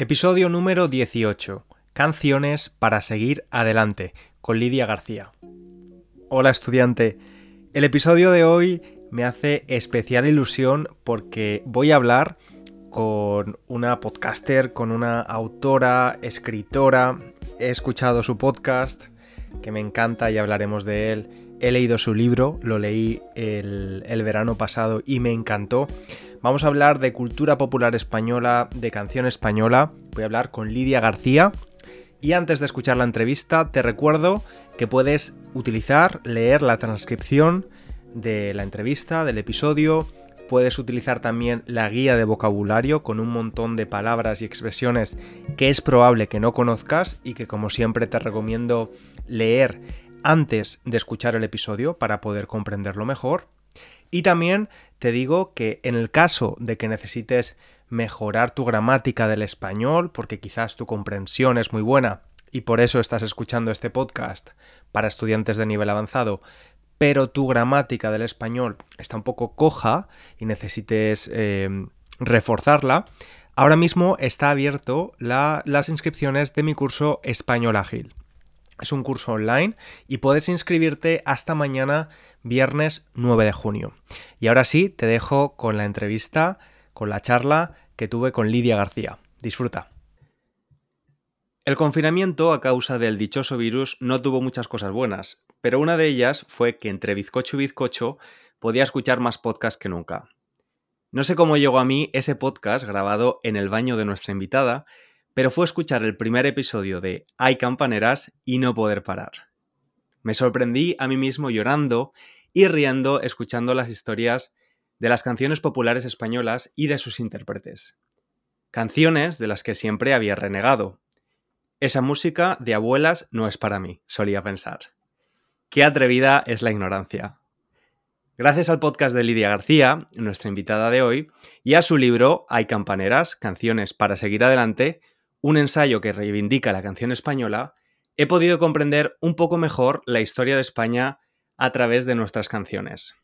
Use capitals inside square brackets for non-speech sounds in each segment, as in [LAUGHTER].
Episodio número 18. Canciones para seguir adelante, con Lidia García. Hola estudiante. El episodio de hoy me hace especial ilusión porque voy a hablar con una podcaster, con una autora, escritora. He escuchado su podcast, que me encanta y hablaremos de él. He leído su libro, lo leí el, verano pasado y me encantó. Vamos a hablar de cultura popular española, de canción española. Voy a hablar con Lidia García. Y antes de escuchar la entrevista, te recuerdo que puedes utilizar, leer la transcripción de la entrevista, del episodio. Puedes utilizar también la guía de vocabulario con un montón de palabras y expresiones que es probable que no conozcas y que como siempre te recomiendo leer antes de escuchar el episodio para poder comprenderlo mejor. Y también te digo que en el caso de que necesites mejorar tu gramática del español, porque quizás tu comprensión es muy buena y por eso estás escuchando este podcast para estudiantes de nivel avanzado, pero tu gramática del español está un poco coja y necesites em, reforzarla, ahora mismo está abierto las inscripciones de mi curso Español Ágil. Es un curso online y puedes inscribirte hasta mañana viernes 9 de junio. Y ahora sí, te dejo con la entrevista, con la charla que tuve con Lidia García. Disfruta. El confinamiento a causa del dichoso virus no tuvo muchas cosas buenas, pero una de ellas fue que entre bizcocho y bizcocho podía escuchar más podcasts que nunca. No sé cómo llegó a mí ese podcast grabado en el baño de nuestra invitada, pero fue escuchar el primer episodio de Hay campaneras y no poder parar. Me sorprendí a mí mismo llorando y riendo escuchando las historias de las canciones populares españolas y de sus intérpretes. Canciones de las que siempre había renegado. Esa música de abuelas no es para mí, solía pensar. Qué atrevida es la ignorancia. Gracias al podcast de Lidia García, nuestra invitada de hoy, y a su libro Hay campaneras, canciones para seguir adelante, un ensayo que reivindica la canción española, he podido comprender un poco mejor la historia de España a través de nuestras canciones.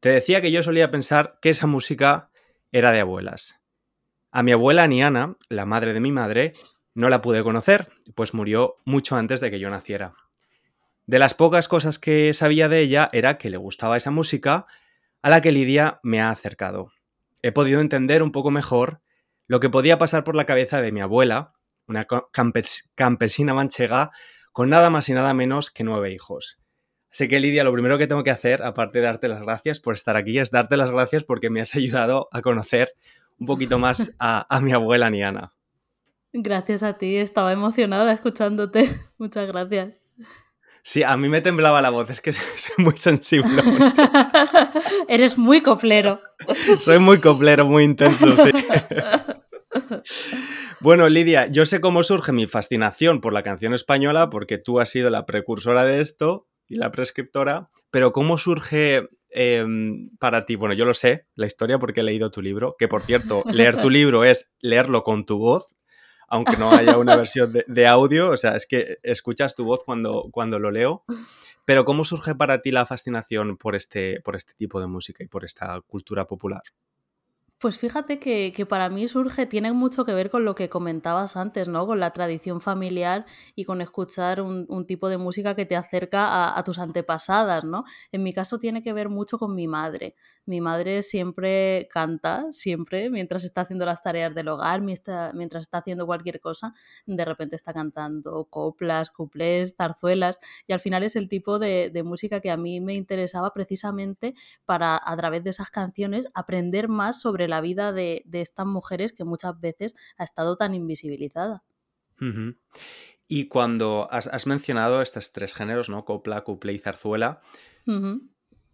Te decía que yo solía pensar que esa música era de abuelas. A mi abuela Niana, la madre de mi madre, no la pude conocer, pues murió mucho antes de que yo naciera. De las pocas cosas que sabía de ella era que le gustaba esa música a la que Lidia me ha acercado. He podido entender un poco mejor lo que podía pasar por la cabeza de mi abuela, una campesina manchega con nada más y nada menos que nueve hijos. Así que Lidia, lo primero que tengo que hacer, aparte de darte las gracias por estar aquí, es darte las gracias porque me has ayudado a conocer un poquito [LAUGHS] más a, a mi abuela Niana. Gracias a ti, estaba emocionada escuchándote. [LAUGHS] Muchas gracias. Sí, a mí me temblaba la voz, es que [LAUGHS] soy muy sensible. [LAUGHS] Eres muy coflero. soy muy coflero, muy intenso, sí. [LAUGHS] Bueno, Lidia, yo sé cómo surge mi fascinación por la canción española porque tú has sido la precursora de esto y la prescriptora, pero ¿cómo surge em, para ti? Bueno, yo lo sé, la historia porque he leído tu libro, que por cierto, leer tu [LAUGHS] libro es leerlo con tu voz, aunque no haya una versión de, audio, o sea, es que escuchas tu voz cuando, cuando lo leo. Pero ¿cómo surge para ti la fascinación por este, por este tipo de música y por esta cultura popular? Pues fíjate que, para mí surge, tiene mucho que ver con lo que comentabas antes, ¿no? Con la tradición familiar y con escuchar un, tipo de música que te acerca a, a, tus antepasadas, ¿no? En mi caso tiene que ver mucho con mi madre. Mi madre siempre canta, siempre, mientras está haciendo las tareas del hogar, mientras está haciendo cualquier cosa, de repente está cantando coplas, cuplés, zarzuelas, y al final es el tipo de, música que a mí me interesaba precisamente para, a través de esas canciones, aprender más sobre la vida de, estas mujeres que muchas veces ha estado tan invisibilizada. Y cuando has, mencionado estos tres géneros, ¿no? Copla, cuplé y zarzuela,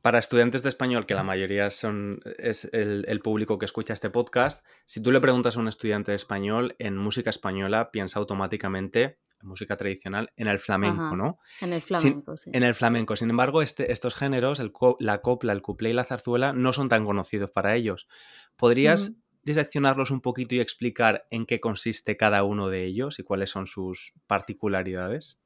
para estudiantes de español, que la mayoría son, es el, público que escucha este podcast, si tú le preguntas a un estudiante de español en música española, piensa automáticamente en música tradicional, en el flamenco, ¿no? En el flamenco, sí. En el flamenco. Sin embargo, este, estos géneros, el la copla, el cuplé y la zarzuela, no son tan conocidos para ellos. ¿Podrías diseccionarlos un poquito y explicar en qué consiste cada uno de ellos y cuáles son sus particularidades?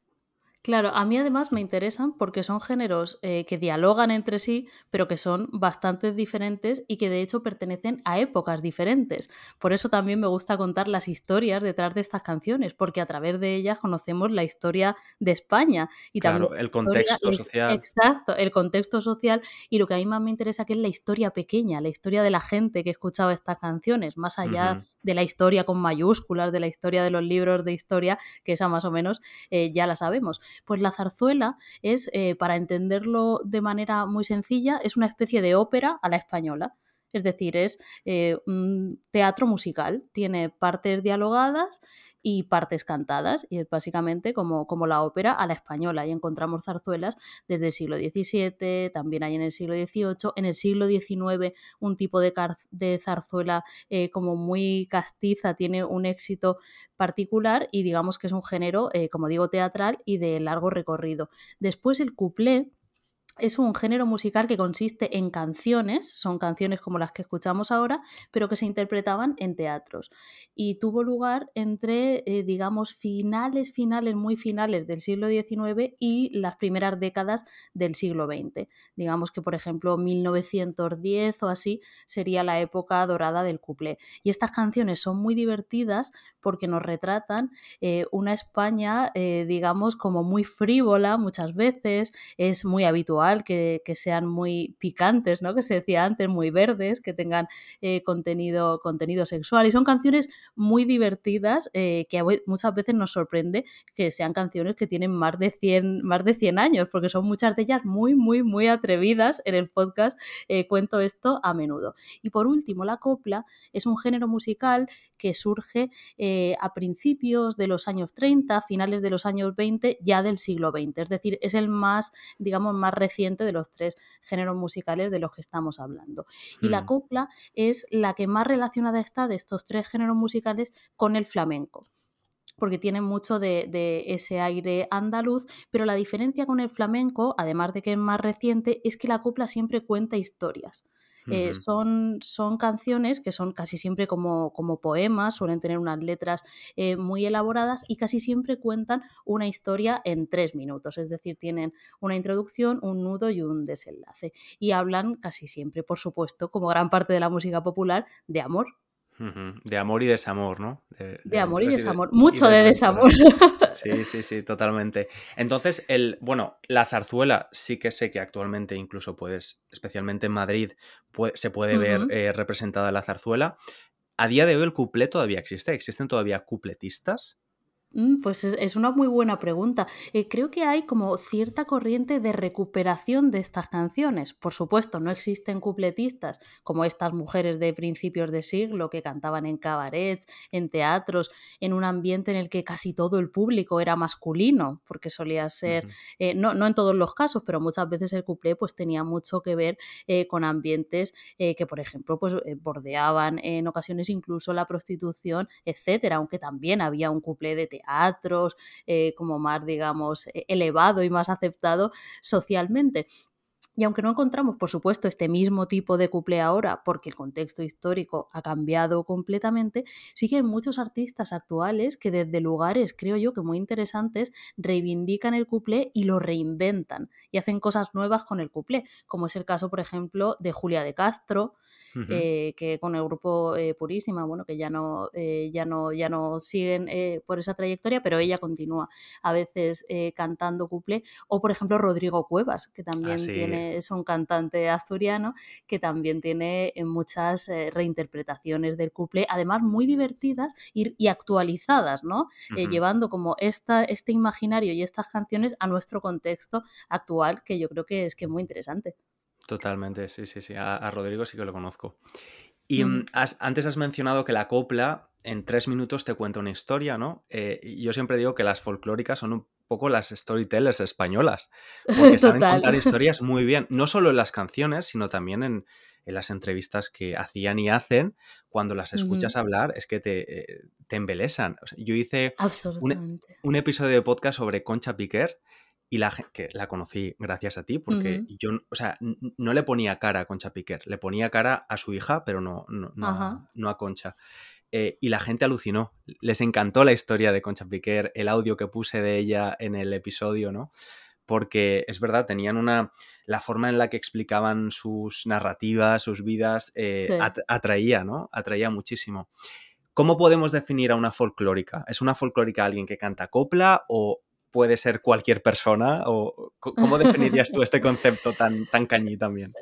Claro, a mí además me interesan porque son géneros eh, que dialogan entre sí, pero que son bastante diferentes y que de hecho pertenecen a épocas diferentes. Por eso también me gusta contar las historias detrás de estas canciones, porque a través de ellas conocemos la historia de España y Claro, también el historia, contexto social. exacto, el contexto social y lo que a mí más me interesa que es la historia pequeña, la historia de la gente que escuchaba estas canciones, más allá de la historia con mayúsculas, de la historia de los libros de historia, que esa más o menos eh, ya la sabemos. Pues la zarzuela es, eh, para entenderlo de manera muy sencilla, es una especie de ópera a la española. Es decir, es eh, un teatro musical. Tiene partes dialogadas y partes cantadas. Y es básicamente como, como la ópera a la española. Y encontramos zarzuelas desde el siglo XVII, también hay en el siglo XVIII. En el siglo XIX un tipo de zarzuela eh, como muy castiza tiene un éxito particular y digamos que es un género, eh, como digo, teatral y de largo recorrido. Después el cuplé es un género musical que consiste en canciones, son canciones como las que escuchamos ahora, pero que se interpretaban en teatros. Y tuvo lugar entre, eh, digamos, finales, finales, muy finales del siglo XIX y las primeras décadas del siglo XX. Digamos que, por ejemplo, 1910 o así sería la época dorada del cuplé. Y estas canciones son muy divertidas porque nos retratan eh, una España, eh, digamos, como muy frívola muchas veces, es muy habitual que, sean muy picantes, ¿no? Que se decía antes, muy verdes, que tengan eh, contenido, contenido sexual. Y son canciones muy divertidas eh, que muchas veces nos sorprende que sean canciones que tienen más de 100, más de 100 años, porque son muchas de ellas muy, muy, muy atrevidas. En el podcast eh, cuento esto a menudo. Y por último, la copla es un género musical que surge a principios de los años 30, finales de los años 20, ya del siglo XX. Es decir, es el más, digamos, más reciente de los tres géneros musicales de los que estamos hablando. Y Hmm. la copla es la que más relacionada está de estos tres géneros musicales con el flamenco porque tiene mucho de, de, ese aire andaluz, pero la diferencia con el flamenco, además de que es más reciente, es que la copla siempre cuenta historias. Eh, son, son, canciones que son casi siempre como, como poemas, suelen tener unas letras eh, muy elaboradas y casi siempre cuentan una historia en tres minutos, es decir, tienen una introducción, un nudo y un desenlace. Y hablan casi siempre, por supuesto, como gran parte de la música popular, de amor. De amor y desamor, ¿no? De, de, de amor y desamor. De, Mucho y de desamor. [LAUGHS] Sí, sí, sí, totalmente. Entonces, el, bueno, la zarzuela sí que sé que actualmente incluso puedes, especialmente en Madrid, puede, se puede uh -huh. ver eh, representada la zarzuela. A día de hoy el cuplé todavía existe. ¿Existen todavía cupletistas? Mm, Pues es, es, una muy buena pregunta. Eh, creo que hay como cierta corriente de recuperación de estas canciones. Por supuesto, no existen cupletistas como estas mujeres de principios de siglo que cantaban en cabarets, en teatros, en un ambiente en el que casi todo el público era masculino, porque solía ser, uh -huh. eh, no, no, en todos los casos, pero muchas veces el cuplé pues tenía mucho que ver eh, con ambientes que, por ejemplo, pues bordeaban en ocasiones incluso la prostitución, etcétera, aunque también había un cuplé de teatro teatros, eh, como más, digamos, elevado y más aceptado socialmente. Y aunque no encontramos, por supuesto, este mismo tipo de cuplé ahora, porque el contexto histórico ha cambiado completamente, sí que hay muchos artistas actuales que desde lugares, creo yo, que muy interesantes, reivindican el cuplé y lo reinventan y hacen cosas nuevas con el cuplé, como es el caso, por ejemplo, de Julia de Castro, Uh -huh. eh, que con el grupo eh, Purísima, bueno, que ya no, eh, ya no, ya no siguen por esa trayectoria, pero ella continúa a veces cantando cuplé, o por ejemplo Rodrigo Cuevas, que también ah, sí. tiene, es un cantante asturiano, que también tiene muchas reinterpretaciones del cuplé, además muy divertidas y, y actualizadas, ¿no? Uh -huh. llevando como esta, este imaginario y estas canciones a nuestro contexto actual, que yo creo que es que es muy interesante. Totalmente, sí, sí, sí. A, a Rodrigo sí que lo conozco. Y mm. has, antes has mencionado que la copla en tres minutos te cuenta una historia, ¿no? Eh, yo siempre digo que las folclóricas son un poco las storytellers españolas, porque [LAUGHS] saben Total. contar [LAUGHS] historias muy bien, no solo en las canciones, sino también en, en las entrevistas que hacían y hacen, cuando las escuchas hablar, es que te, eh, te embelesan. O sea, yo hice un, un, episodio de podcast sobre Concha Piquer y la que la conocí gracias a ti, porque uh -huh. yo, o sea, no le ponía cara a Concha Piquer, le ponía cara a su hija, pero no, no, no, a, no a Concha. eh, y la gente alucinó. Les encantó la historia de Concha Piquer, el audio que puse de ella en el episodio, ¿no? Porque es verdad, tenían una. La forma en la que explicaban sus narrativas, sus vidas, eh, atraía, ¿no? Atraía muchísimo. ¿Cómo podemos definir a una folclórica? ¿Es una folclórica alguien que canta copla o puede ser cualquier persona? ¿O ¿Cómo [LAUGHS] definirías tú este concepto tan, tan cañí también?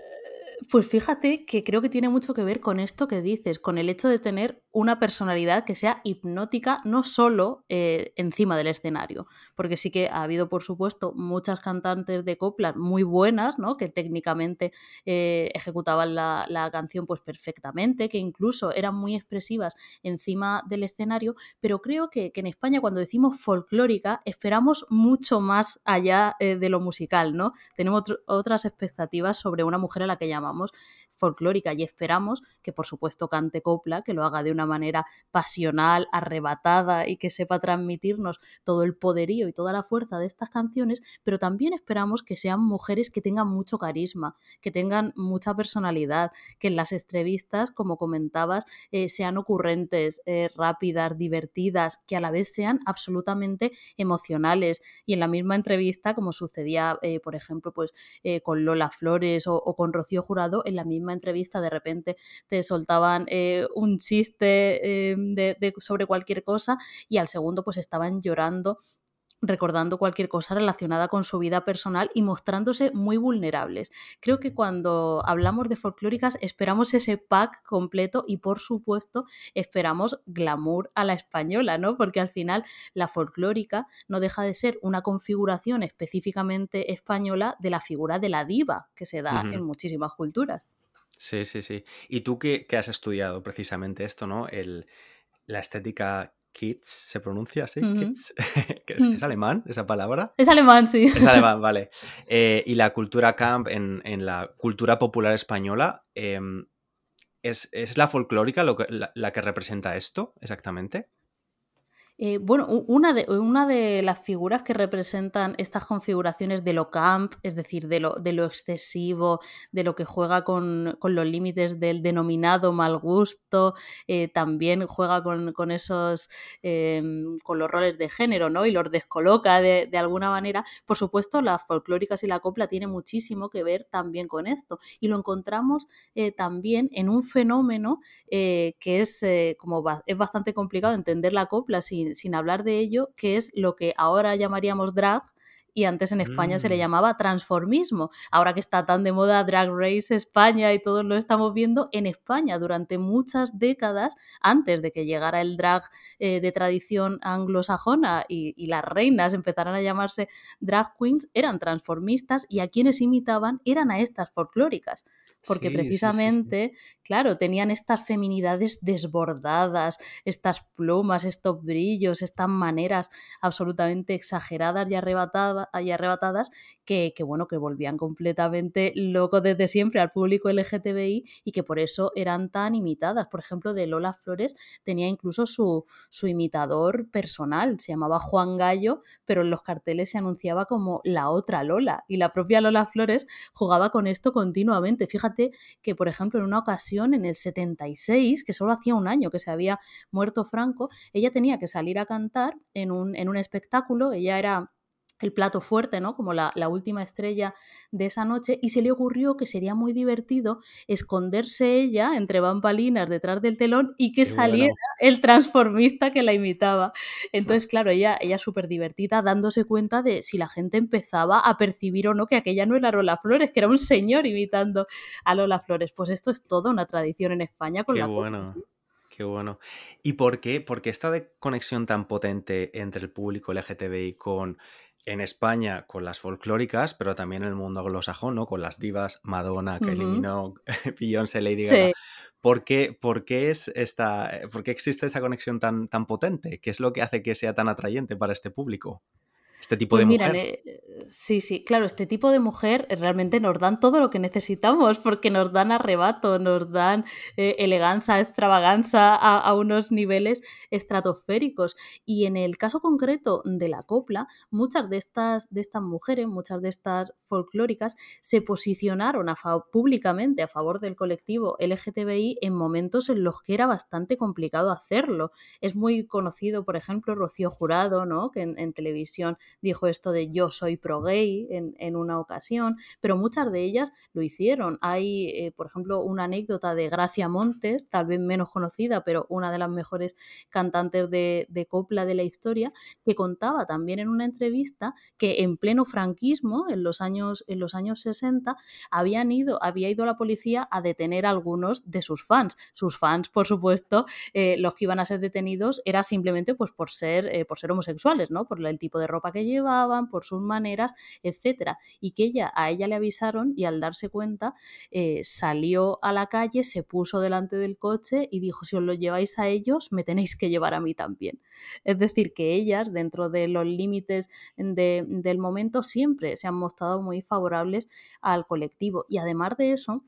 Pues fíjate que creo que tiene mucho que ver con esto que dices, con el hecho de tener una personalidad que sea hipnótica no solo eh, encima del escenario, porque sí que ha habido, por supuesto, muchas cantantes de coplas muy buenas, ¿no? Que técnicamente eh, ejecutaban la, canción pues perfectamente, que incluso eran muy expresivas encima del escenario, pero creo que, en España cuando decimos folclórica esperamos mucho más allá eh, de lo musical, ¿no? Tenemos otras expectativas sobre una mujer a la que llamamos folclórica y esperamos que por supuesto cante copla, que lo haga de una manera pasional, arrebatada y que sepa transmitirnos todo el poderío y toda la fuerza de estas canciones, pero también esperamos que sean mujeres que tengan mucho carisma, que tengan mucha personalidad, que en las entrevistas, como comentabas, eh, sean ocurrentes, eh, rápidas, divertidas, que a la vez sean absolutamente emocionales. Y en la misma entrevista, como sucedía, eh, por ejemplo, pues con Lola Flores o, con Rocío Jurado, en la misma entrevista de repente te soltaban eh, un chiste eh, de, sobre cualquier cosa y al segundo pues estaban llorando recordando cualquier cosa relacionada con su vida personal y mostrándose muy vulnerables. Creo que cuando hablamos de folclóricas esperamos ese pack completo y por supuesto esperamos glamour a la española, ¿no? Porque al final la folclórica no deja de ser una configuración específicamente española de la figura de la diva que se da en muchísimas culturas. Sí, sí, sí. Y tú que, has estudiado precisamente esto, ¿no? El, la estética Kids, ¿se pronuncia así? Kids. [LAUGHS] ¿Es, mm. ¿Es, alemán esa palabra? Es alemán, sí. Es alemán, [LAUGHS] vale. Eh, y la cultura camp en, la cultura popular española, em, ¿es, la folclórica lo la, que representa esto exactamente? Eh, bueno, una de, una de las figuras que representan estas configuraciones de lo camp, es decir, de lo, de lo excesivo, de lo que juega con, los límites del denominado mal gusto, eh, también juega con, esos, em, con los roles de género, ¿no? Y los descoloca de, alguna manera. Por supuesto, las folclóricas y la copla tiene muchísimo que ver también con esto. Y lo encontramos eh, también en un fenómeno que es, como es bastante complicado entender la copla sin sin, hablar de ello, que es lo que ahora llamaríamos drag, y antes en España se le mm. llamaba transformismo. Ahora que está tan de moda Drag Race España y todos lo estamos viendo, en España durante muchas décadas, antes de que llegara el drag eh, de tradición anglosajona y, y, las reinas empezaran a llamarse drag queens, eran transformistas y a quienes imitaban eran a estas folclóricas porque precisamente, claro, tenían estas feminidades desbordadas, estas plumas, estos brillos, estas maneras absolutamente exageradas y, arrebatadas que, bueno, que volvían completamente locos desde siempre al público LGTBI y que por eso eran tan imitadas. Por ejemplo, de Lola Flores tenía incluso su, su imitador personal, se llamaba Juan Gallo, pero en los carteles se anunciaba como la otra Lola y la propia Lola Flores jugaba con esto continuamente. Fíjate que, por ejemplo, en una ocasión, en el 76, que solo hacía un año que se había muerto Franco, ella tenía que salir a cantar en un, en un espectáculo, ella era el plato fuerte, ¿no? Como la, última estrella de esa noche, y se le ocurrió que sería muy divertido esconderse ella entre bambalinas detrás del telón y que saliera el transformista que la imitaba. Entonces, claro, ella, ella súper divertida, dándose cuenta de si la gente empezaba a percibir o no que aquella no era Lola Flores, que era un señor imitando a Lola Flores. Pues esto es toda una tradición en España con Qué la bueno. Qué bueno. ¿Y por qué? Porque esta conexión tan potente entre el público LGTBI con en España con las folclóricas, pero también en el mundo anglosajón, ¿no? Con las divas, Madonna, que eliminó [LAUGHS] Beyoncé, Lady Gaga. ¿Por qué, es esta, ¿Por qué existe esa conexión tan, tan potente? ¿Qué es lo que hace que sea tan atrayente para este público? Este tipo de Pues mujer. eh, sí, sí, claro, este tipo de mujer eh, realmente nos dan todo lo que necesitamos, porque nos dan arrebato, nos dan eh, elegancia, extravaganza a, a unos niveles estratosféricos. Y en el caso concreto de la copla, muchas de estas, de estas mujeres, muchas de estas folclóricas, se posicionaron a públicamente a favor del colectivo LGTBI en momentos en los que era bastante complicado hacerlo. Es muy conocido, por ejemplo, Rocío Jurado, ¿no? que en, en televisión dijo esto de yo soy pro gay en, en una ocasión, pero muchas de ellas lo hicieron. Hay, eh, por ejemplo, una anécdota de Gracia Montes, tal vez menos conocida, pero una de las mejores cantantes de, de copla de la historia, que contaba también en una entrevista que en pleno franquismo, en los años, en los años 60, habían ido, había ido la policía a detener a algunos de sus fans. Sus fans, por supuesto, eh, los que iban a ser detenidos era simplemente pues, por, ser, eh, por ser homosexuales, ¿no? Por el tipo de ropa que llevaban, por sus maneras, etcétera. Y que ella, a ella le avisaron y al darse cuenta eh, salió a la calle, se puso delante del coche y dijo, si os lo lleváis a ellos, me tenéis que llevar a mí también. Es decir, que ellas, dentro de los límites de, del momento, siempre se han mostrado muy favorables al colectivo. Y además de eso,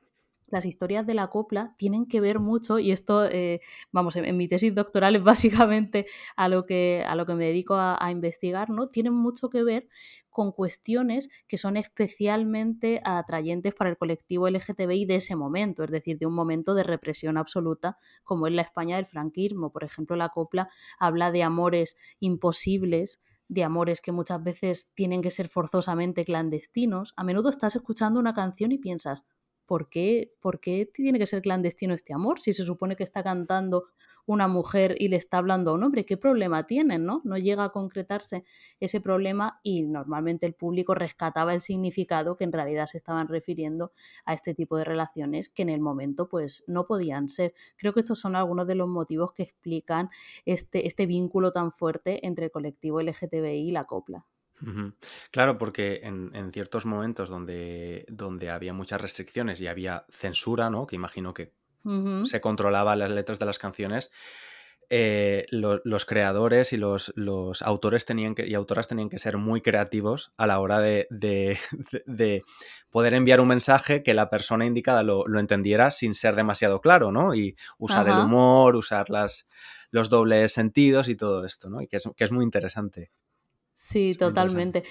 las historias de la copla tienen que ver mucho, y esto, eh, vamos, en, mi tesis doctoral es básicamente a lo que, a lo que me dedico a, a, investigar, ¿no? Tienen mucho que ver con cuestiones que son especialmente atrayentes para el colectivo LGTBI de ese momento, es decir, de un momento de represión absoluta, como es la España del franquismo. Por ejemplo, la copla habla de amores imposibles, de amores que muchas veces tienen que ser forzosamente clandestinos. A menudo estás escuchando una canción y piensas, ¿por qué, ¿por qué tiene que ser clandestino este amor? Si se supone que está cantando una mujer y le está hablando a un hombre, ¿qué problema tienen? No, no llega a concretarse ese problema y normalmente el público rescataba el significado que en realidad se estaban refiriendo a este tipo de relaciones que en el momento pues no podían ser. Creo que estos son algunos de los motivos que explican este, este vínculo tan fuerte entre el colectivo LGTBI y la copla. Claro, porque en, en, ciertos momentos donde, donde había muchas restricciones y había censura, ¿no? Que imagino que se controlaba las letras de las canciones, eh, lo, los creadores y los, los, autores tenían que, y autoras tenían que ser muy creativos a la hora de, de, de poder enviar un mensaje que la persona indicada lo, lo, entendiera sin ser demasiado claro, ¿no? Y usar Ajá. el humor, usar las, los dobles sentidos y todo esto, ¿no? Y que es, que es muy interesante. Sí, totalmente.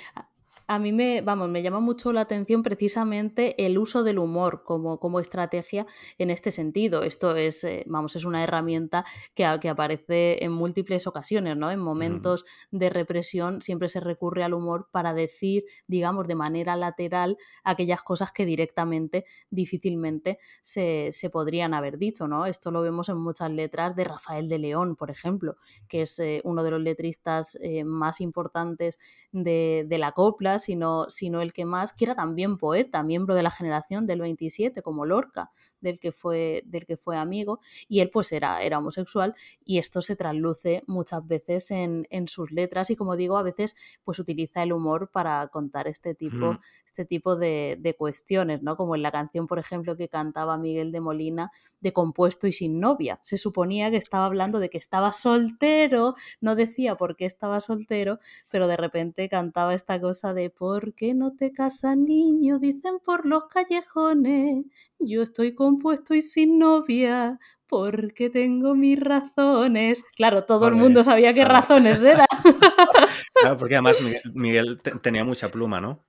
A, mí me, vamos, me llama mucho la atención precisamente el uso del humor como, como estrategia en este sentido. Esto es, eh, vamos, es una herramienta que, que aparece en múltiples ocasiones, ¿no? En momentos de represión siempre se recurre al humor para decir, digamos, de manera lateral aquellas cosas que directamente, difícilmente se, se podrían haber dicho, ¿no? Esto lo vemos en muchas letras de Rafael de León, por ejemplo, que es eh, uno de los letristas eh, más importantes de, de la copla, sino, sino el que más, que era también poeta, miembro de la generación del 27, como Lorca, del que fue, del que fue amigo, y él pues era, era homosexual, y esto se trasluce muchas veces en, en sus letras, y como digo, a veces pues utiliza el humor para contar este tipo. Este tipo de, de cuestiones, ¿no? Como en la canción, por ejemplo, que cantaba Miguel de Molina, de compuesto y sin novia. Se suponía que estaba hablando de que estaba soltero, no decía por qué estaba soltero, pero de repente cantaba esta cosa de ¿por qué no te casas niño? Dicen por los callejones, yo estoy compuesto y sin novia. Porque tengo mis razones. Claro, todo el mundo sabía qué claro. razones eran. [LAUGHS] Claro, porque además Miguel, Miguel te- tenía mucha pluma, ¿no?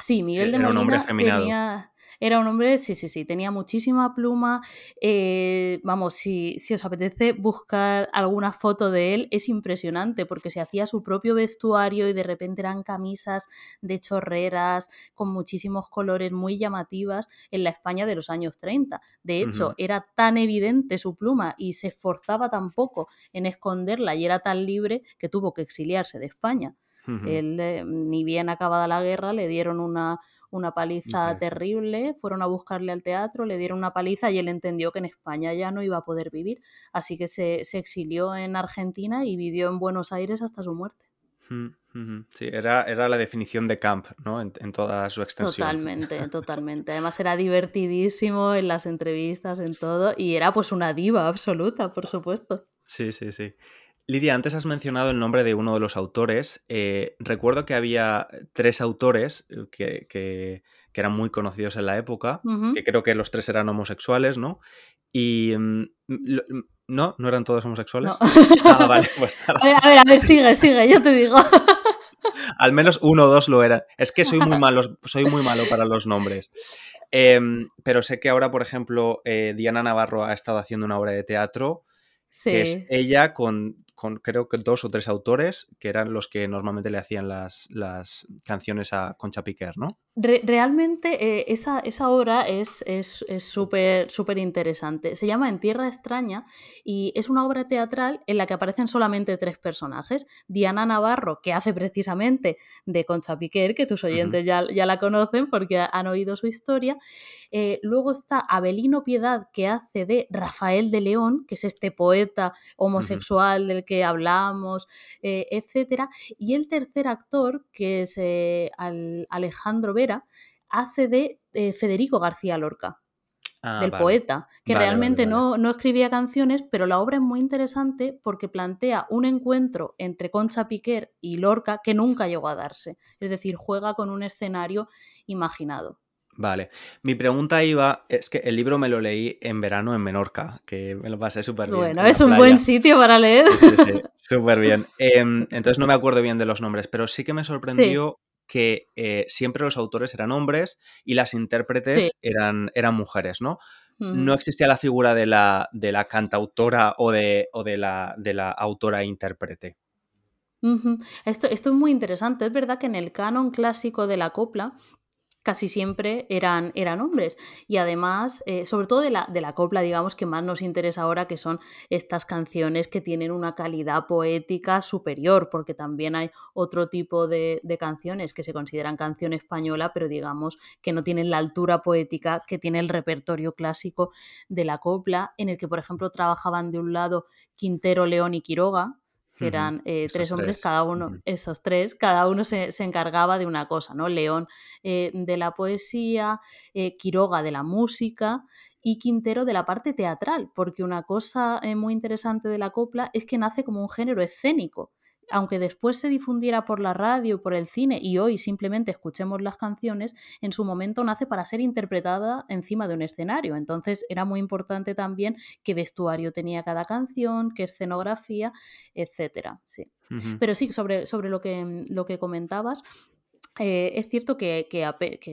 Sí, Miguel de Era un hombre Molina tenía. Era un hombre, sí, sí, sí, tenía muchísima pluma. eh, vamos, si, si os apetece buscar alguna foto de él, es impresionante porque se hacía su propio vestuario y de repente eran camisas de chorreras con muchísimos colores muy llamativas en la España de los años 30. De hecho, era tan evidente su pluma y se esforzaba tan poco en esconderla y era tan libre que tuvo que exiliarse de España. Él, eh, ni bien acabada la guerra, le dieron una, una paliza terrible, fueron a buscarle al teatro, le dieron una paliza y él entendió que en España ya no iba a poder vivir. Así que se, se exilió en Argentina y vivió en Buenos Aires hasta su muerte. Sí, era, era la definición de camp, ¿no? En, en toda su extensión. Totalmente, [LAUGHS] totalmente. Además era divertidísimo en las entrevistas, en todo, y era pues una diva absoluta, por supuesto. Sí, sí, sí. Lidia, antes has mencionado el nombre de uno de los autores. Eh, recuerdo que había tres autores eh, que, eran muy conocidos en la época, que creo que los tres eran homosexuales, ¿no? Y... Mm, no, no eran todos homosexuales. Ah, [LAUGHS] vale, pues. A ver, a ver, a ver, sigue, sigue, yo te digo. [LAUGHS] Al menos uno o dos lo eran. Es que soy muy [LAUGHS] malo, soy muy malo para los nombres. Em, pero sé que ahora, por ejemplo, eh, Diana Navarro ha estado haciendo una obra de teatro que es ella con, con, creo que dos o tres autores que eran los que normalmente le hacían las, las canciones a Concha Piquer, ¿no? Realmente eh, esa, esa, obra es súper es, súper interesante. Se llama En Tierra Extraña y es una obra teatral en la que aparecen solamente tres personajes. Diana Navarro, que hace precisamente de Concha Piquer, que tus oyentes ya, ya, la conocen porque han oído su historia. Eh, luego está Abelino Piedad, que hace de Rafael de León, que es este poeta homosexual del que hablamos, eh, etc. Y el tercer actor, que es Alejandro Vera, hace de eh, Federico García Lorca. Ah, del poeta, que realmente No, no, escribía canciones, pero la obra es muy interesante porque plantea un encuentro entre Concha Piquer y Lorca que nunca llegó a darse. Es decir, juega con un escenario imaginado. Vale. Mi pregunta iba, es que el libro me lo leí en verano en Menorca, que me lo pasé súper bien. Bueno, es un buen sitio para leer. Sí, sí, súper bien. Em, entonces no me acuerdo bien de los nombres, pero sí que me sorprendió que eh, siempre los autores eran hombres y las intérpretes eran, eran mujeres, ¿no? No existía la figura de la, de la cantautora o de, o de, la, de la autora intérprete. esto, esto, es muy interesante. Es verdad que en el canon clásico de la copla casi siempre eran, eran hombres. Y además, eh, sobre todo de la, de la copla, digamos, que más nos interesa ahora, que son estas canciones que tienen una calidad poética superior, porque también hay otro tipo de, canciones que se consideran canción española, pero digamos que no tienen la altura poética que tiene el repertorio clásico de la copla, en el que, por ejemplo, trabajaban de un lado Quintero, León y Quiroga, que eran eh, tres hombres, cada uno, esos tres, cada uno se, encargaba de una cosa, ¿no? León eh, de la poesía, eh, Quiroga de la música y Quintero de la parte teatral, porque una cosa muy interesante de la copla es que nace como un género escénico aunque después se difundiera por la radio y por el cine y hoy simplemente escuchemos las canciones, en su momento nace para ser interpretada encima de un escenario. Entonces era muy importante también qué vestuario tenía cada canción, qué escenografía, etcétera. Sí. Pero sí, sobre, sobre lo, que, lo que comentabas, eh, es cierto que,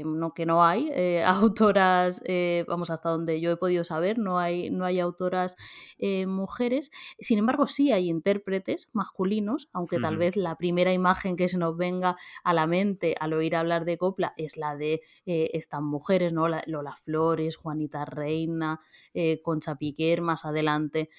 no, que no hay eh, [LAUGHS] autoras, eh, vamos, hasta donde yo he podido saber, no hay, no hay autoras mujeres. Sin embargo, sí hay intérpretes masculinos, aunque tal vez la primera imagen que se nos venga a la mente al oír hablar de copla es la de estas mujeres, ¿no? Lola Flores, Juanita Reina, Concha Piquer, más adelante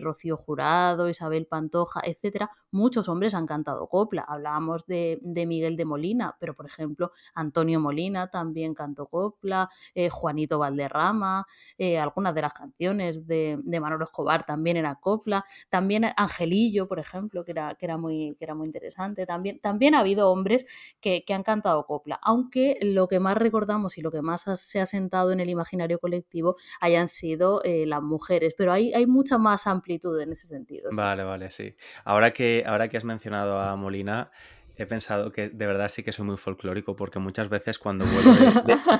Rocío Jurado, Isabel Pantoja, etcétera. Muchos hombres han cantado copla. Hablábamos de, de Miguel de Molina, pero por ejemplo, Antonio Molina también cantó copla, eh, Juanito Valderrama, eh, algunas de las canciones de, de, Manolo Escobar también era copla, también Angelillo, por ejemplo, que era, que era, muy, que era muy interesante, también, también ha habido hombres que, han cantado copla, aunque lo que más recordamos y lo que más se ha sentado en el imaginario colectivo hayan sido eh, las mujeres, pero hay, hay mucha más amplitud en ese sentido. Vale, vale, sí. Ahora que, ahora que has mencionado a Molina, he pensado que de verdad sí que soy muy folclórico porque muchas veces cuando vuelvo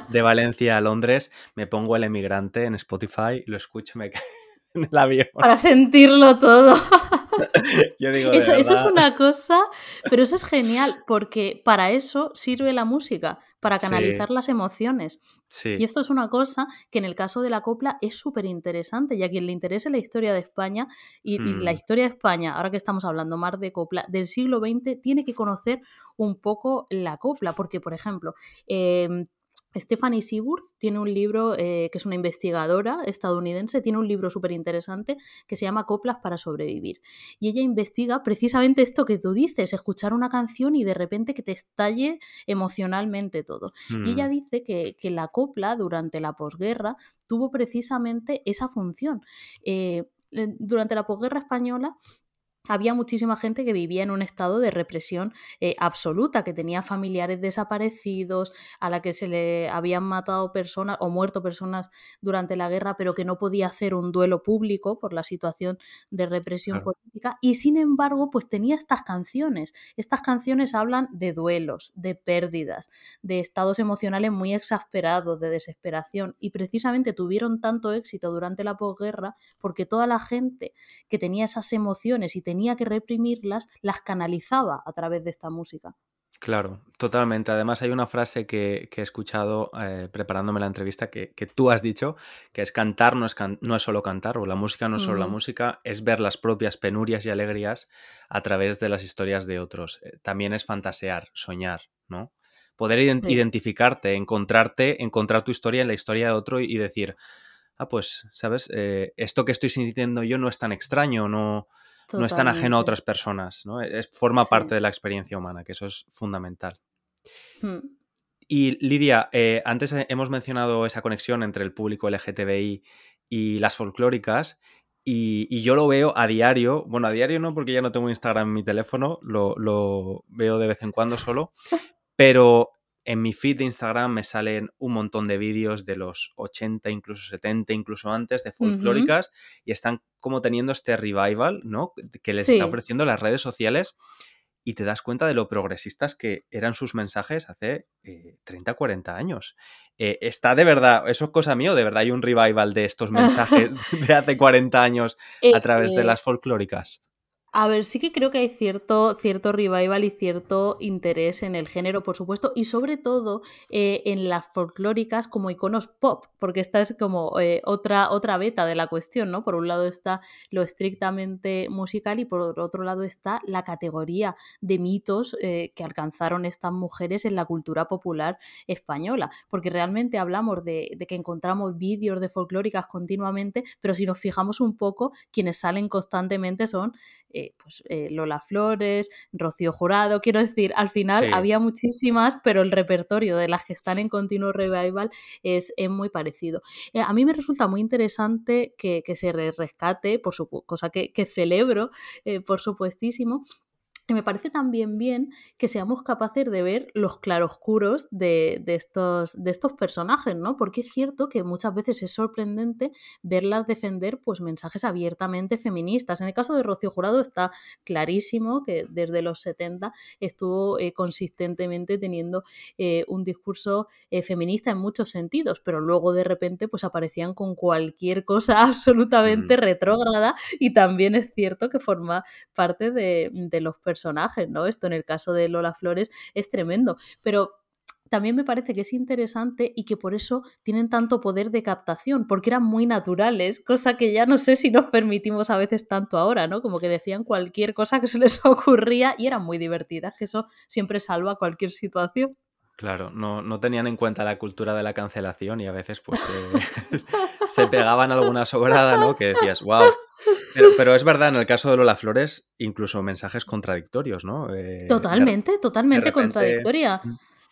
de, [LAUGHS] Valencia a Londres me pongo el emigrante en Spotify, lo escucho me [LAUGHS] en el avión. Para sentirlo todo. [LAUGHS] eso, eso es una cosa, pero eso es genial porque para eso sirve la música para canalizar las emociones. Y esto es una cosa que en el caso de la copla es súper interesante, y a quien le interese la historia de España y, la mm. historia de España, ahora que estamos hablando más de copla, del siglo XX, tiene que conocer un poco la copla, porque, por ejemplo, em, Stephanie Seaworth tiene un libro, eh, que es una investigadora estadounidense, tiene un libro súper interesante que se llama Coplas para sobrevivir. Y ella investiga precisamente esto que tú dices, escuchar una canción y de repente que te estalle emocionalmente todo. Y ella mm. dice que, la copla durante la posguerra tuvo precisamente esa función. Eh, durante la posguerra española había muchísima gente que vivía en un estado de represión eh, absoluta, que tenía familiares desaparecidos, a la que se le habían matado personas o muerto personas durante la guerra, pero que no podía hacer un duelo público por la situación de represión política. Y sin embargo, pues tenía estas canciones. Estas canciones hablan de duelos, de pérdidas, de estados emocionales muy exasperados, de desesperación. Y precisamente tuvieron tanto éxito durante la posguerra porque toda la gente que tenía esas emociones y tenía que reprimirlas, las canalizaba a través de esta música. Claro, totalmente. Además hay una frase que, he escuchado eh, preparándome la entrevista que, tú has dicho, que es cantar no es, no es solo cantar, o la música no es solo la música, es ver las propias penurias y alegrías a través de las historias de otros. Eh, también es fantasear, soñar, ¿no? Poder identificarte, encontrarte, encontrar tu historia en la historia de otro y, decir, ah, pues, ¿sabes? Eh, esto que estoy sintiendo yo no es tan extraño, no, no es tan ajeno a otras personas, ¿no? Es, forma parte de la experiencia humana, que eso es fundamental. Hmm. Y Lidia, eh, antes hemos mencionado esa conexión entre el público LGTBI y las folclóricas, y, yo lo veo a diario, bueno, a diario no, porque ya no tengo Instagram en mi teléfono, lo, lo veo de vez en cuando solo, [LAUGHS] pero en mi feed de Instagram me salen un montón de vídeos de los 80, incluso 70, incluso antes, de folclóricas y están como teniendo este revival, ¿no? Que les está ofreciendo las redes sociales y te das cuenta de lo progresistas que eran sus mensajes hace 30, eh, 40 años. Eh, está de verdad, eso es cosa mío, de verdad hay un revival de estos [LAUGHS] mensajes de hace 40 años a través de eh, las folclóricas. A ver, sí que creo que hay cierto, cierto revival y cierto interés en el género, por supuesto, y sobre todo eh, en las folclóricas como iconos pop, porque esta es como eh, otra, otra beta de la cuestión, ¿no? Por un lado está lo estrictamente musical y por otro lado está la categoría de mitos eh, que alcanzaron estas mujeres en la cultura popular española, porque realmente hablamos de, de que encontramos vídeos de folclóricas continuamente, pero si nos fijamos un poco, quienes salen constantemente son eh, pues, eh, Lola Flores, Rocío Jurado, quiero decir, al final había muchísimas, pero el repertorio de las que están en continuo revival es, muy parecido. Eh, a mí me resulta muy interesante que, se rescate, por su, cosa que, que celebro, por supuestísimo, y me parece también bien que seamos capaces de ver los claroscuros de, de, estos, de estos personajes, ¿no? Porque es cierto que muchas veces es sorprendente verlas defender pues, mensajes abiertamente feministas. En el caso de Rocío Jurado está clarísimo que desde los 70 estuvo eh, consistentemente teniendo eh, un discurso eh, feminista en muchos sentidos, pero luego de repente pues aparecían con cualquier cosa [LAUGHS] absolutamente mm. retrógrada y también es cierto que forma parte de, de los personajes ¿no? Esto en el caso de Lola Flores es tremendo, pero también me parece que es interesante y que por eso tienen tanto poder de captación, porque eran muy naturales, cosa que ya no sé si nos permitimos a veces tanto ahora, ¿no? Como que decían cualquier cosa que se les [LAUGHS] ocurría y eran muy divertidas, que eso siempre salva cualquier situación. Claro, no, no tenían en cuenta la cultura de la cancelación y a veces pues [LAUGHS] se pegaban alguna sobrada, ¿no? Que decías, wow, pero, es verdad, en el caso de Lola Flores, incluso mensajes contradictorios, ¿no? Eh, totalmente, totalmente contradictoria.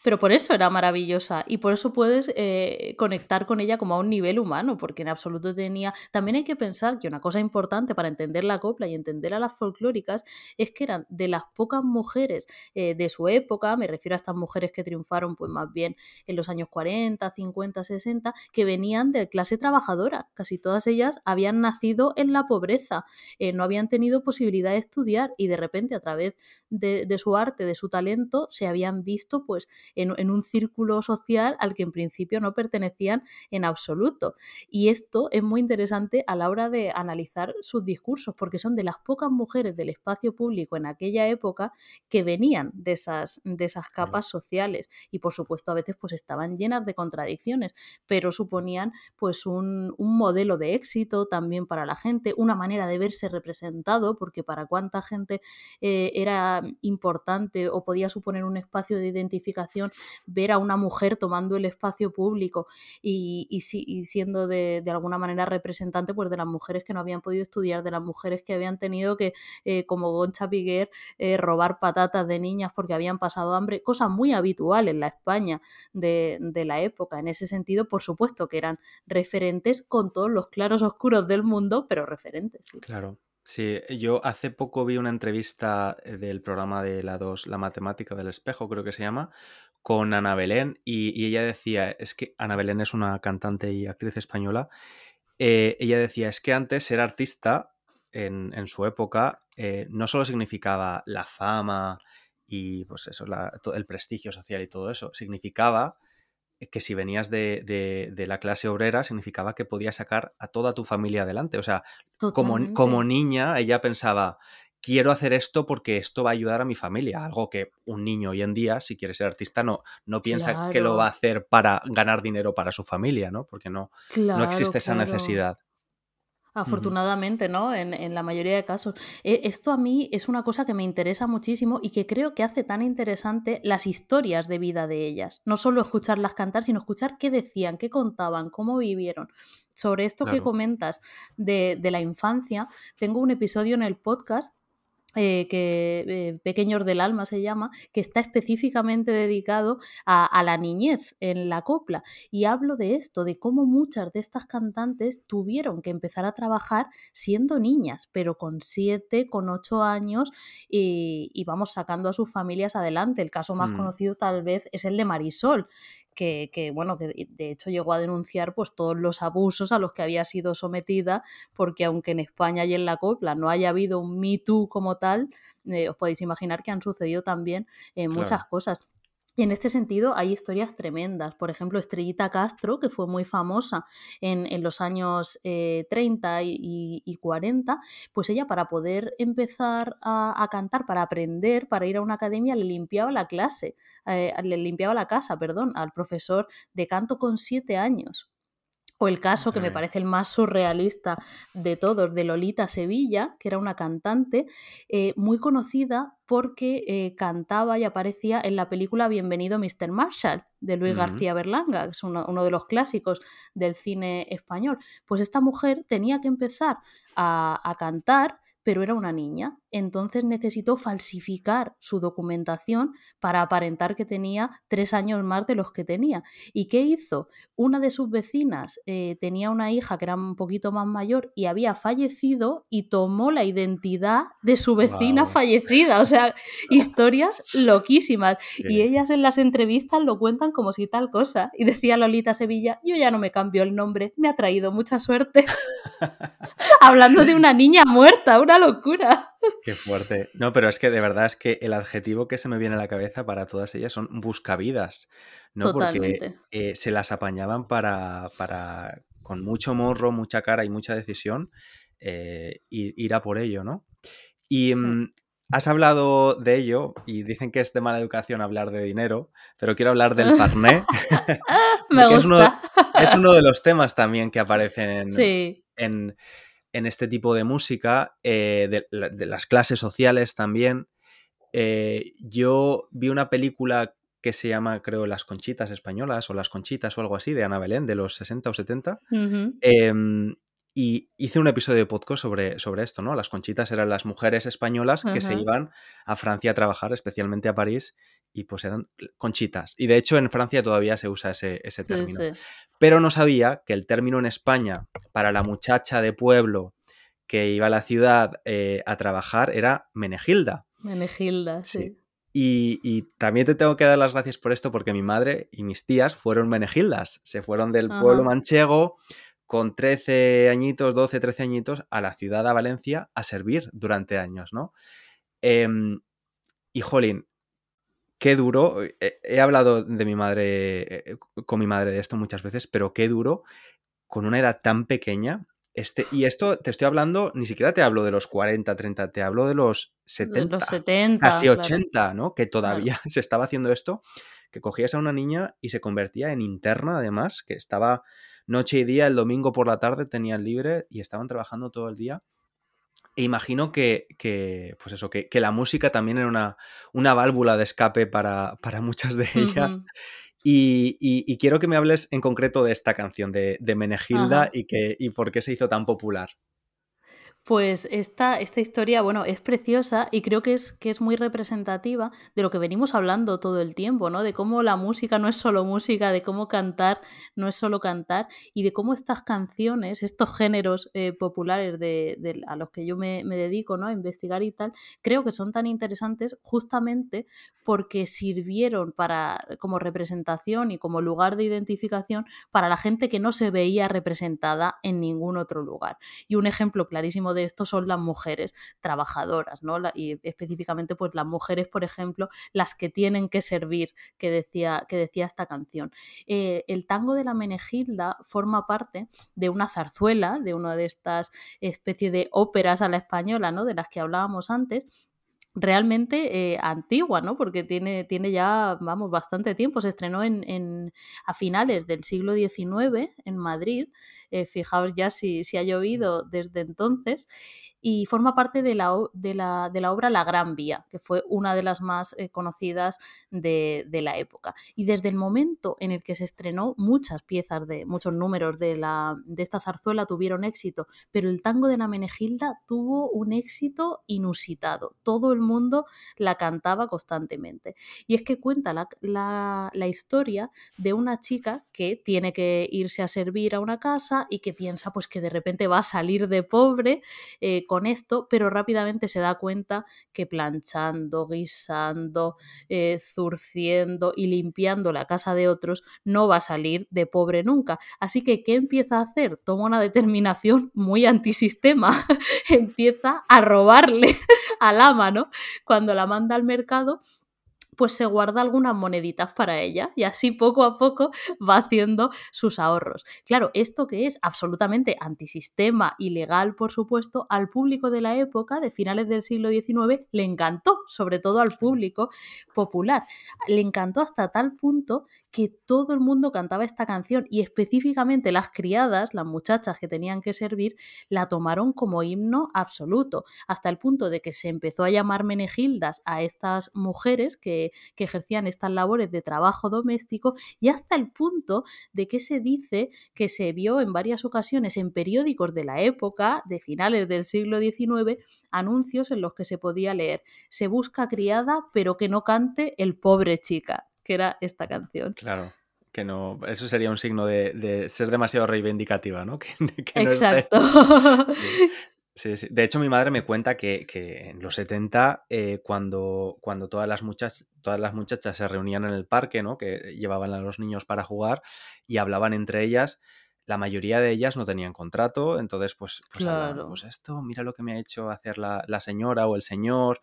Pero por eso era maravillosa y por eso puedes eh, conectar con ella como a un nivel humano, porque en absoluto tenía... También hay que pensar que una cosa importante para entender la copla y entender a las folclóricas es que eran de las pocas mujeres eh, de su época, me refiero a estas mujeres que triunfaron pues más bien en los años 40, 50, 60, que venían de clase trabajadora. Casi todas ellas habían nacido en la pobreza, eh, no habían tenido posibilidad de estudiar y de repente a través de, de su arte, de su talento, se habían visto pues en, un círculo social al que en principio no pertenecían en absoluto. Y esto es muy interesante a la hora de analizar sus discursos, porque son de las pocas mujeres del espacio público en aquella época que venían de esas, de esas capas sociales y por supuesto a veces pues estaban llenas de contradicciones, pero suponían pues un, modelo de éxito también para la gente, una manera de verse representado, porque para cuánta gente eh, era importante o podía suponer un espacio de identificación ver a una mujer tomando el espacio público y, siendo de, alguna manera representante pues, de las mujeres que no habían podido estudiar, de las mujeres que habían tenido que, eh, como Goncha Piguer, eh, robar patatas de niñas porque habían pasado hambre, cosa muy habitual en la España de, la época. En ese sentido, por supuesto que eran referentes con todos los claros oscuros del mundo, pero referentes. Claro. Sí, yo hace poco vi una entrevista eh, del programa de la 2, La Matemática del Espejo, creo que se llama, con Ana Belén y, ella decía, es que Ana Belén es una cantante y actriz española, eh, ella decía, es que antes ser artista en, su época eh, no solo significaba la fama y pues eso, el prestigio social y todo eso, significaba que si venías de, la clase obrera significaba que podías sacar a toda tu familia adelante. O sea, como, como, niña ella pensaba, quiero hacer esto porque esto va a ayudar a mi familia. Algo que un niño hoy en día, si quiere ser artista, no, no piensa que lo va a hacer para ganar dinero para su familia, ¿no? Porque no, no existe esa necesidad. Afortunadamente, ¿no? En, la mayoría de casos. E, esto a mí es una cosa que me interesa muchísimo y que creo que hace tan interesante las historias de vida de ellas. No solo escucharlas cantar, sino escuchar qué decían, qué contaban, cómo vivieron. Sobre esto que comentas de, de la infancia, tengo un episodio en el podcast eh, que eh, Pequeños del Alma se llama, que está específicamente dedicado a, la niñez en la copla. Y hablo de esto, de cómo muchas de estas cantantes tuvieron que empezar a trabajar siendo niñas, pero con siete, con ocho años, y, vamos sacando a sus familias adelante. El caso más mm. conocido tal vez es el de Marisol, que, bueno, que de hecho llegó a denunciar pues todos los abusos a los que había sido sometida, porque aunque en España y en la copla no haya habido un Me Too como tal, eh, os podéis imaginar que han sucedido también eh, muchas cosas. Y en este sentido hay historias tremendas. Por ejemplo, Estrellita Castro, que fue muy famosa en, los años 30 eh, y, 40, pues ella para poder empezar a, cantar, para aprender, para ir a una academia, le limpiaba la clase, eh, le limpiaba la casa, perdón, al profesor de canto con siete años. O el caso que me parece el más surrealista de todos, de Lolita Sevilla, que era una cantante eh, muy conocida porque eh, cantaba y aparecía en la película Bienvenido Mr. Marshall de Luis García Berlanga, que es uno, uno, de los clásicos del cine español. Pues esta mujer tenía que empezar a, a cantar pero era una niña. Entonces necesitó falsificar su documentación para aparentar que tenía tres años más de los que tenía. ¿Y qué hizo? Una de sus vecinas eh, tenía una hija que era un poquito más mayor y había fallecido y tomó la identidad de su vecina fallecida. O sea, [LAUGHS] historias loquísimas. Y ellas en las entrevistas lo cuentan como si tal cosa. Y decía Lolita Sevilla, yo ya no me cambio el nombre, me ha traído mucha suerte. [LAUGHS] [LAUGHS] Hablando de una niña muerta, una locura. Qué fuerte. No, pero es que de verdad es que el adjetivo que se me viene a la cabeza para todas ellas son buscavidas, ¿no? Porque eh, se las apañaban para, para, con mucho morro, mucha cara y mucha decisión, eh, ir, a por ello, ¿no? Y mm, has hablado de ello y dicen que es de mala educación hablar de dinero, pero quiero hablar del parné. [LAUGHS] me gusta. Es uno, de los temas también que aparecen en en este tipo de música, eh, de, las clases sociales también. Eh, yo vi una película que se llama, creo, Las Conchitas Españolas o Las Conchitas o algo así, de Ana Belén, de los 60 o 70. Y hice un episodio de podcast sobre, sobre esto, ¿no? Las conchitas eran las mujeres españolas que se iban a Francia a trabajar, especialmente a París, y pues eran conchitas. Y de hecho en Francia todavía se usa ese, ese término. Pero no sabía que el término en España para la muchacha de pueblo que iba a la ciudad eh, a trabajar era Menegilda. Menegilda, sí. Y, y, también te tengo que dar las gracias por esto porque mi madre y mis tías fueron menegildas, se fueron del pueblo manchego, con 13 añitos, 12, 13 añitos, a la ciudad de Valencia a servir durante años, ¿no? Em, y jolín, qué duro. He, hablado de mi madre, eh, con mi madre de esto muchas veces, pero qué duro con una edad tan pequeña. Este, y esto te estoy hablando, ni siquiera te hablo de los 40, 30, te hablo de los 70. los 70 casi 80, ¿no? Que todavía [LAUGHS] se estaba haciendo esto, que cogías a una niña y se convertía en interna, además, que estaba noche y día, el domingo por la tarde tenían libre y estaban trabajando todo el día. E imagino que, pues eso, que, la música también era una, una válvula de escape para, muchas de ellas. y, quiero que me hables en concreto de esta canción, de, de Menegilda, y, que, y por qué se hizo tan popular. Pues esta, esta historia, bueno, es preciosa y creo que es, que es muy representativa de lo que venimos hablando todo el tiempo, ¿no? De cómo la música no es solo música, de cómo cantar no es solo cantar y de cómo estas canciones, estos géneros eh, populares de, a los que yo me, me, dedico, ¿no? A investigar y tal, creo que son tan interesantes justamente porque sirvieron para, como representación y como lugar de identificación para la gente que no se veía representada en ningún otro lugar. Y un ejemplo clarísimo de esto son las mujeres trabajadoras, ¿no? y específicamente, pues las mujeres, por ejemplo, las que tienen que servir, que decía, que decía esta canción. Eh, el tango de la Menegilda forma parte de una zarzuela, de una de estas especies de óperas a la española, ¿no? De las que hablábamos antes, realmente eh, antigua, ¿no? Porque tiene, tiene ya, vamos, bastante tiempo. Se estrenó en, en a finales del siglo XIX en Madrid. Eh, fijaos ya si, si, ha llovido desde entonces y forma parte de la, de la, de la obra La Gran Vía, que fue una de las más eh, conocidas de, de, la época. Y desde el momento en el que se estrenó, muchas piezas de muchos números de, la, de esta zarzuela tuvieron éxito, pero el tango de la Menegilda tuvo un éxito inusitado. Todo el mundo la cantaba constantemente. Y es que cuenta la, la, la historia de una chica que tiene que irse a servir a una casa y que piensa pues que de repente va a salir de pobre. Eh, con esto, pero rápidamente se da cuenta que planchando, guisando, eh, zurciendo y limpiando la casa de otros no va a salir de pobre nunca. Así que, ¿qué empieza a hacer? Toma una determinación muy antisistema. [LAUGHS] empieza a robarle [LAUGHS] al ama, ¿no? Cuando la manda al mercado pues se guarda algunas moneditas para ella y así poco a poco [LAUGHS] va haciendo sus ahorros. Claro, esto que es absolutamente antisistema, ilegal, por supuesto, al público de la época, de finales del siglo XIX, le encantó, sobre todo al público popular. Le encantó hasta tal punto que todo el mundo cantaba esta canción y específicamente las criadas, las muchachas que tenían que servir, la tomaron como himno absoluto, hasta el punto de que se empezó a llamar menegildas a estas mujeres que que, ejercían estas labores de trabajo doméstico y hasta el punto de que se dice que se vio en varias ocasiones en periódicos de la época, de finales del siglo XIX, anuncios en los que se podía leer se busca criada pero que no cante el pobre chica, que era esta canción. Claro que no, eso sería un signo de, ser demasiado reivindicativa, ¿no? [LAUGHS] Exacto. [LAUGHS] [LAUGHS] De hecho, mi madre me cuenta que, en los 70, eh, cuando, cuando todas, las muchachas, todas las muchachas se reunían en el parque, ¿no? que llevaban a los niños para jugar y hablaban entre ellas, la mayoría de ellas no tenían contrato, entonces pues, pues, pues esto, mira lo que me ha hecho hacer la, señora o el señor,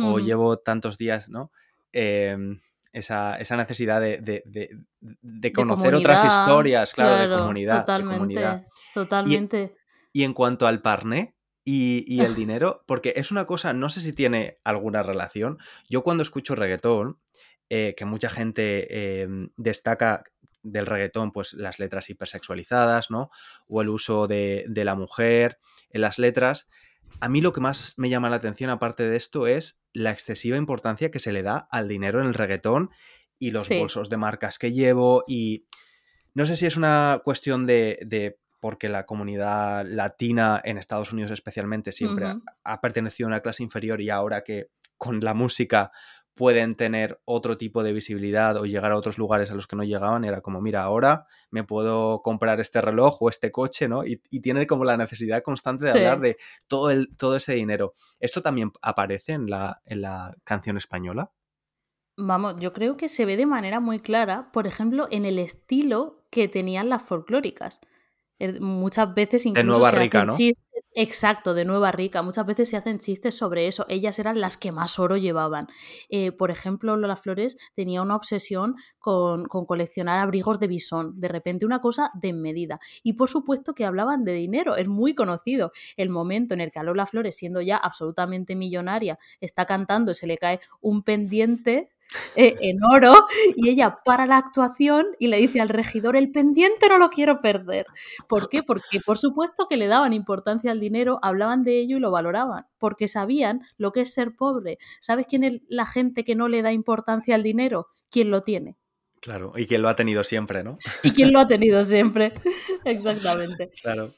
o llevo tantos días, ¿no? Em, esa, necesidad de, conocer otras historias, claro, de comunidad. Totalmente, totalmente. Y, y en cuanto al parné, y, el [LAUGHS] dinero, porque es una cosa, no sé si tiene alguna relación. Yo cuando escucho reggaetón, eh, que mucha gente em, destaca del reggaetón, pues las letras hipersexualizadas, ¿no? O el uso de, la mujer en las letras. A mí lo que más me llama la atención, aparte de esto, es la excesiva importancia que se le da al dinero en el reggaetón y los bolsos de marcas que llevo. Y no sé si es una cuestión de porque la comunidad latina en Estados Unidos especialmente siempre ha, pertenecido a una clase inferior y ahora que con la música pueden tener otro tipo de visibilidad o llegar a otros lugares a los que no llegaban, era como, mira, ahora me puedo comprar este reloj o este coche, ¿no? Y, y tiene como la necesidad constante de hablar de todo, el, todo ese dinero. ¿Esto también aparece en la, en la canción española? Vamos, yo creo que se ve de manera muy clara, por ejemplo, en el estilo que tenían las folclóricas. Er, muchas veces incluso de Nueva Rica, ¿no? Chistes, exacto, de Nueva Rica. Muchas veces se hacen chistes sobre eso. Ellas eran las que más oro llevaban. Eh, por ejemplo, Lola Flores tenía una obsesión con, con, coleccionar abrigos de bisón. De repente una cosa de medida. Y por supuesto que hablaban de dinero. Es muy conocido el momento en el que a Lola Flores, siendo ya absolutamente millonaria, está cantando y se le cae un pendiente eh, en oro y ella para la actuación y le dice al regidor, el pendiente no lo quiero perder. ¿Por qué? Porque por supuesto que le daban importancia al dinero, hablaban de ello y lo valoraban, porque sabían lo que es ser pobre. ¿Sabes quién es la gente que no le da importancia al dinero? ¿Quién lo tiene? Claro, y quien lo ha tenido siempre, ¿no? Y quien lo ha [LAUGHS] tenido siempre, exactamente. Claro.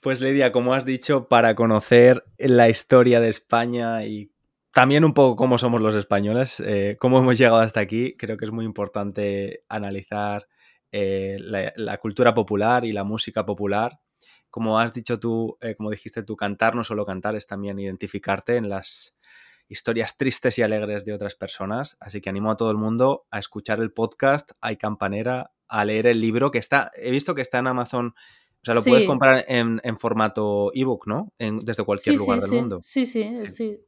Pues Lidia, como has dicho, para conocer la historia de España y también un poco cómo somos los españoles, eh, cómo hemos llegado hasta aquí, creo que es muy importante analizar eh, la, cultura popular y la música popular. Como has dicho tú, eh, como dijiste tú, cantar no solo cantar, es también identificarte en las historias tristes y alegres de otras personas. Así que animo a todo el mundo a escuchar el podcast, hay campanera, a leer el libro que está, he visto que está en Amazon. O sea, lo puedes comprar en, formato ebook, ¿no? desde cualquier lugar del mundo. Sí, sí, sí.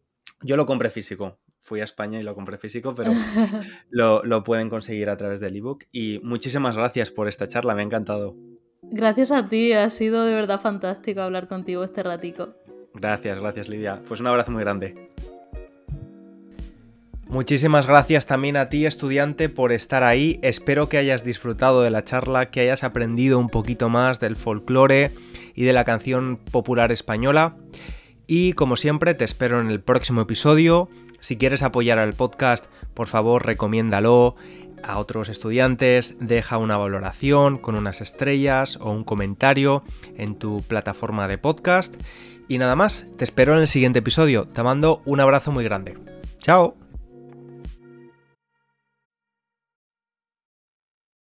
Yo lo compré físico. Fui a España y lo compré físico, pero [LAUGHS] lo, lo pueden conseguir a través del ebook. Y muchísimas gracias por esta charla, me ha encantado. Gracias a ti, ha sido de verdad fantástico hablar contigo este ratico. Gracias, gracias Lidia. Pues un abrazo muy grande. Muchísimas gracias también a ti, estudiante, por estar ahí. Espero que hayas disfrutado de la charla, que hayas aprendido un poquito más del folclore y de la canción popular española. Y como siempre, te espero en el próximo episodio. Si quieres apoyar al podcast, por favor, recomiéndalo a otros estudiantes, deja una valoración con unas estrellas o un comentario en tu plataforma de podcast. Y nada más, te espero en el siguiente episodio. Te mando un abrazo muy grande. ¡Chao!